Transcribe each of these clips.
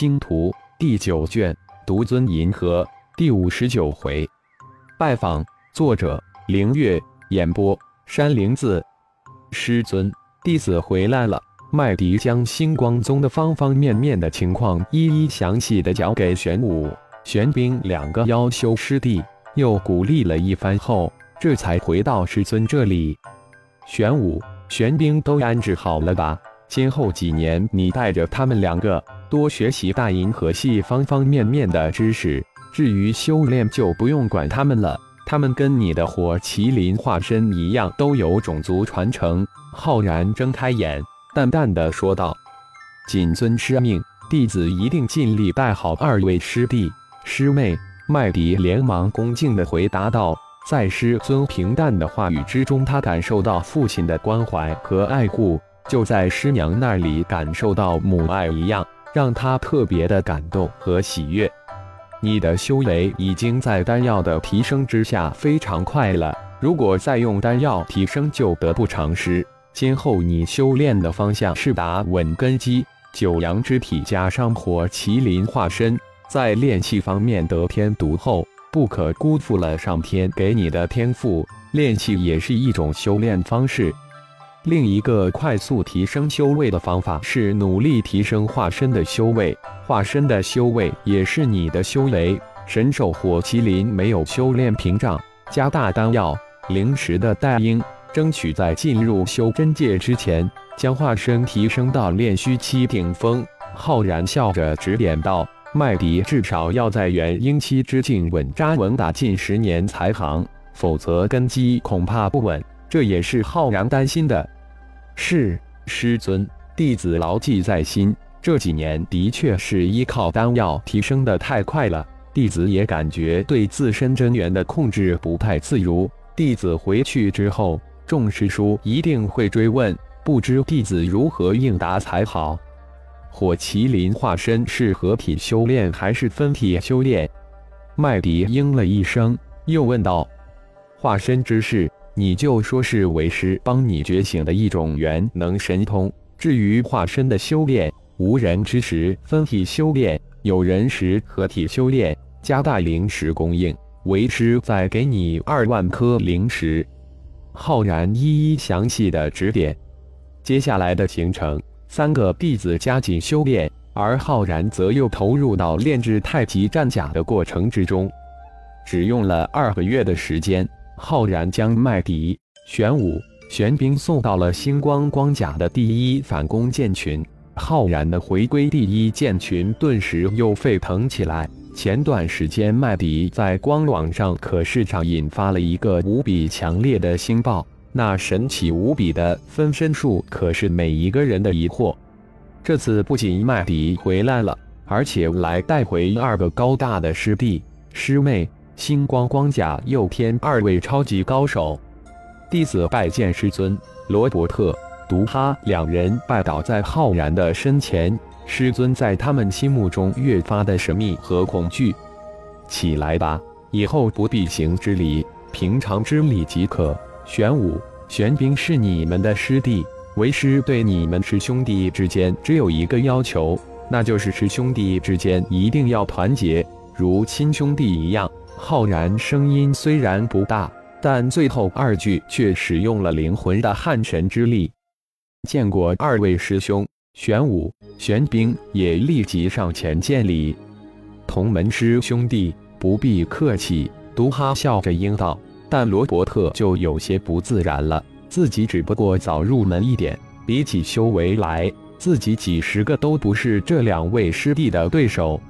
星图》第九卷，独尊银河第五十九回，拜访作者：凌月，演播：山灵子。师尊，弟子回来了。麦迪将星光宗的方方面面的情况一一详细的讲给玄武、玄冰两个妖修师弟，又鼓励了一番后，这才回到师尊这里。玄武、玄冰都安置好了吧？今后几年，你带着他们两个多学习大银河系方方面面的知识。至于修炼，就不用管他们了。他们跟你的火麒麟化身一样，都有种族传承。浩然睁开眼。淡淡的说道：“谨遵师命，弟子一定尽力带好二位师弟师妹。”麦迪连忙恭敬的回答道：“在师尊平淡的话语之中，他感受到父亲的关怀和爱护，就在师娘那里感受到母爱一样，让他特别的感动和喜悦。你的修为已经在丹药的提升之下非常快了，如果再用丹药提升，就得不偿失。”今后你修炼的方向是打稳根基，九阳之体加上火麒麟化身，在炼气方面得天独厚，不可辜负了上天给你的天赋。炼气也是一种修炼方式。另一个快速提升修为的方法是努力提升化身的修为，化身的修为也是你的修为。神兽火麒麟没有修炼屏障，加大丹药灵石的代应。争取在进入修真界之前，将化身提升到炼虚期顶峰。浩然笑着指点道：“麦迪至少要在元婴期之境稳扎稳打近十年才行，否则根基恐怕不稳。这也是浩然担心的。”是师尊，弟子牢记在心。这几年的确是依靠丹药提升的太快了，弟子也感觉对自身真元的控制不太自如。弟子回去之后。众师叔一定会追问，不知弟子如何应答才好。火麒麟化身是合体修炼还是分体修炼？麦迪应了一声，又问道：“化身之事，你就说是为师帮你觉醒的一种元能神通。至于化身的修炼，无人之时分体修炼，有人时合体修炼，加大灵石供应。为师再给你二万颗灵石。”浩然一一详细的指点，接下来的行程，三个弟子加紧修炼，而浩然则又投入到炼制太极战甲的过程之中。只用了二个月的时间，浩然将麦迪、玄武、玄冰送到了星光光甲的第一反攻剑群。浩然的回归第一剑群顿时又沸腾起来。前段时间，麦迪在光网上可市场引发了一个无比强烈的星爆，那神奇无比的分身术可是每一个人的疑惑。这次不仅麦迪回来了，而且来带回二个高大的师弟师妹，星光光甲又添二位超级高手。弟子拜见师尊，罗伯特、毒哈两人拜倒在浩然的身前。师尊在他们心目中越发的神秘和恐惧。起来吧，以后不必行之礼，平常之礼即可。玄武、玄冰是你们的师弟，为师对你们师兄弟之间只有一个要求，那就是师兄弟之间一定要团结，如亲兄弟一样。浩然声音虽然不大，但最后二句却使用了灵魂的撼神之力。见过二位师兄。玄武、玄冰也立即上前见礼，同门师兄弟不必客气。毒哈笑着应道，但罗伯特就有些不自然了。自己只不过早入门一点，比起修为来，自己几十个都不是这两位师弟的对手。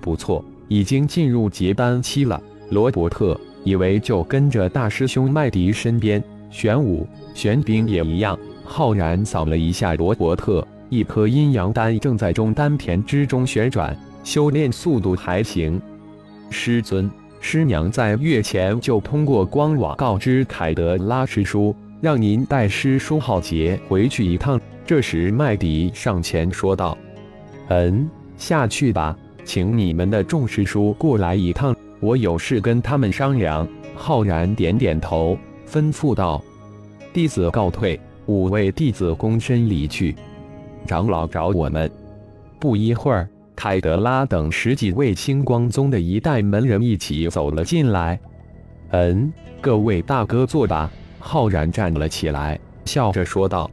不错，已经进入结丹期了。罗伯特以为就跟着大师兄麦迪身边，玄武、玄冰也一样。浩然扫了一下罗伯特。一颗阴阳丹正在中丹田之中旋转，修炼速度还行。师尊、师娘在月前就通过光网告知凯德拉师叔，让您带师叔浩杰回去一趟。这时，麦迪上前说道：“嗯，下去吧，请你们的众师叔过来一趟，我有事跟他们商量。”浩然点点头，吩咐道：“弟子告退。”五位弟子躬身离去。长老找我们。不一会儿，凯德拉等十几位星光宗的一代门人一起走了进来。嗯，各位大哥坐吧。浩然站了起来，笑着说道。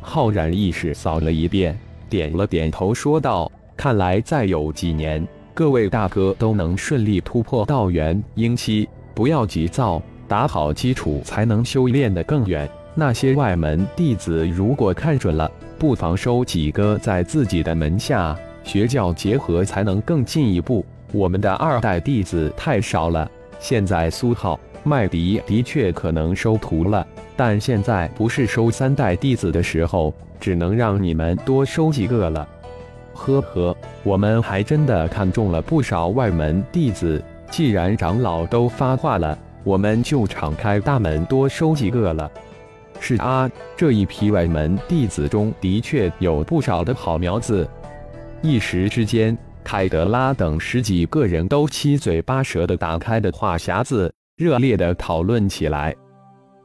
浩然意识扫了一遍，点了点头，说道：“看来再有几年，各位大哥都能顺利突破道元婴期。不要急躁，打好基础才能修炼得更远。那些外门弟子，如果看准了，不妨收几个在自己的门下，学教结合，才能更进一步。我们的二代弟子太少了，现在苏浩、麦迪的确可能收徒了。”但现在不是收三代弟子的时候，只能让你们多收几个了。呵呵，我们还真的看中了不少外门弟子。既然长老都发话了，我们就敞开大门多收几个了。是啊，这一批外门弟子中的确有不少的好苗子。一时之间，凯德拉等十几个人都七嘴八舌的打开的话匣子，热烈的讨论起来。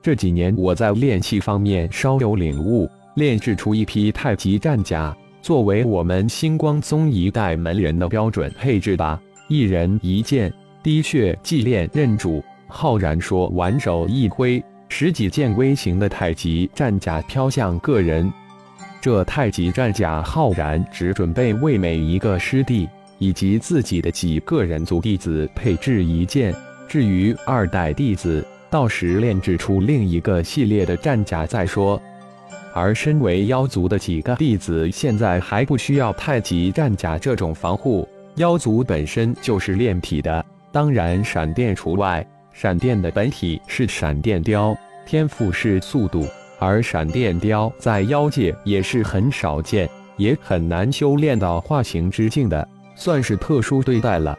这几年我在炼器方面稍有领悟，炼制出一批太极战甲，作为我们星光宗一代门人的标准配置吧。一人一件，滴血祭炼认主。浩然说完，手一挥，十几件微型的太极战甲飘向个人。这太极战甲，浩然只准备为每一个师弟以及自己的几个人族弟子配置一件。至于二代弟子，到时炼制出另一个系列的战甲再说。而身为妖族的几个弟子，现在还不需要太极战甲这种防护。妖族本身就是炼体的，当然闪电除外。闪电的本体是闪电雕，天赋是速度，而闪电雕在妖界也是很少见，也很难修炼到化形之境的，算是特殊对待了。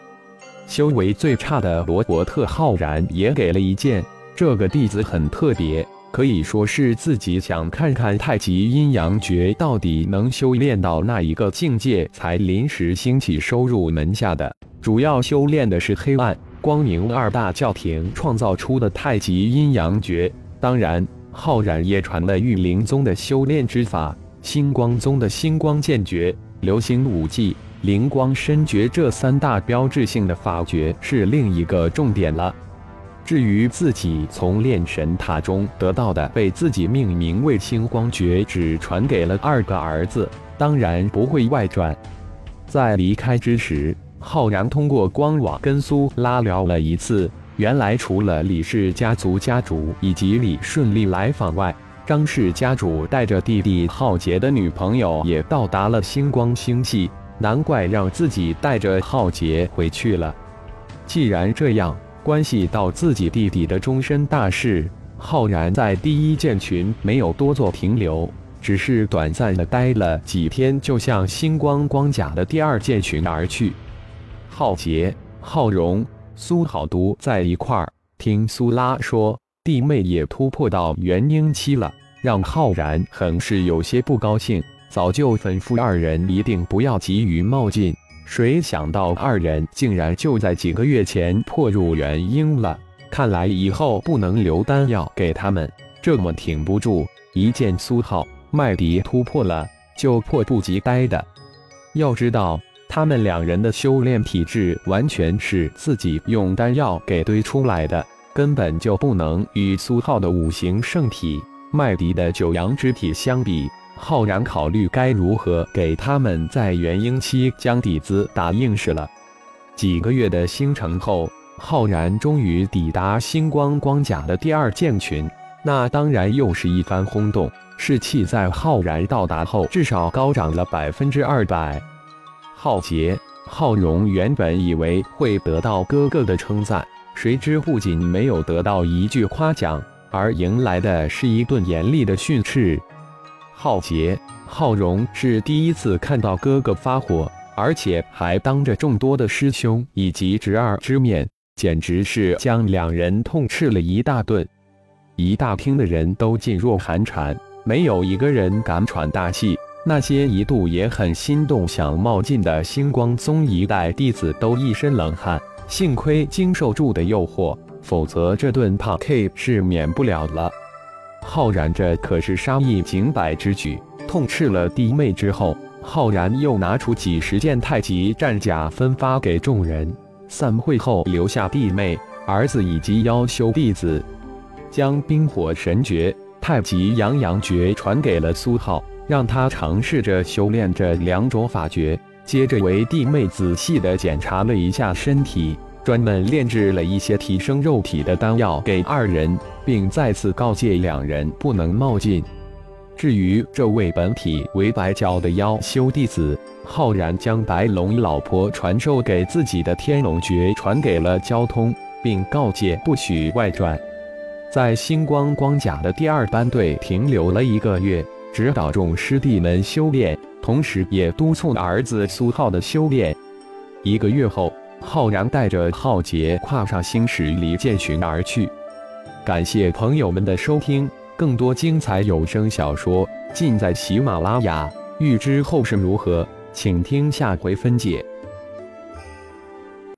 修为最差的罗伯特浩然也给了一件。这个弟子很特别，可以说是自己想看看太极阴阳诀到底能修炼到那一个境界，才临时兴起收入门下的。主要修炼的是黑暗、光明二大教廷创造出的太极阴阳诀。当然，浩然也传了玉灵宗的修炼之法，星光宗的星光剑诀、流星武技、灵光身诀这三大标志性的法诀是另一个重点了。至于自己从炼神塔中得到的，被自己命名为星光诀，只传给了二个儿子，当然不会外传。在离开之时，浩然通过光网跟苏拉聊了一次。原来除了李氏家族家主以及李顺利来访外，张氏家主带着弟弟浩杰的女朋友也到达了星光星系，难怪让自己带着浩杰回去了。既然这样。关系到自己弟弟的终身大事，浩然在第一剑群没有多做停留，只是短暂的待了几天，就向星光光甲的第二剑群而去。浩杰、浩荣、苏好都在一块儿，听苏拉说弟妹也突破到元婴期了，让浩然很是有些不高兴，早就吩咐二人一定不要急于冒进。谁想到二人竟然就在几个月前破入元婴了？看来以后不能留丹药给他们，这么挺不住。一见苏浩、麦迪突破了，就迫不及待的。要知道，他们两人的修炼体质完全是自己用丹药给堆出来的，根本就不能与苏浩的五行圣体、麦迪的九阳之体相比。浩然考虑该如何给他们在元婴期将底子打硬实了。几个月的星程后，浩然终于抵达星光光甲的第二剑群，那当然又是一番轰动，士气在浩然到达后至少高涨了百分之二百。浩杰、浩荣原本以为会得到哥哥的称赞，谁知不仅没有得到一句夸奖，而迎来的是一顿严厉的训斥。浩杰、浩荣是第一次看到哥哥发火，而且还当着众多的师兄以及侄儿之面，简直是将两人痛斥了一大顿。一大厅的人都噤若寒蝉，没有一个人敢喘大气。那些一度也很心动想冒进的星光宗一代弟子都一身冷汗。幸亏经受住的诱惑，否则这顿胖 K 是免不了了。浩然，这可是杀意儆百之举。痛斥了弟妹之后，浩然又拿出几十件太极战甲分发给众人。散会后，留下弟妹、儿子以及妖修弟子，将冰火神诀、太极阳阳诀传给了苏浩，让他尝试着修炼这两种法诀。接着，为弟妹仔细的检查了一下身体，专门炼制了一些提升肉体的丹药给二人，并再次告诫两人不能冒进。至于这位本体为白角的妖修弟子，浩然将白龙老婆传授给自己的天龙诀传给了交通，并告诫不许外传。在星光光甲的第二班队停留了一个月，指导众师弟们修炼。同时，也督促儿子苏浩的修炼。一个月后，浩然带着浩劫跨上星矢离剑寻而去。感谢朋友们的收听，更多精彩有声小说尽在喜马拉雅。欲知后事如何，请听下回分解。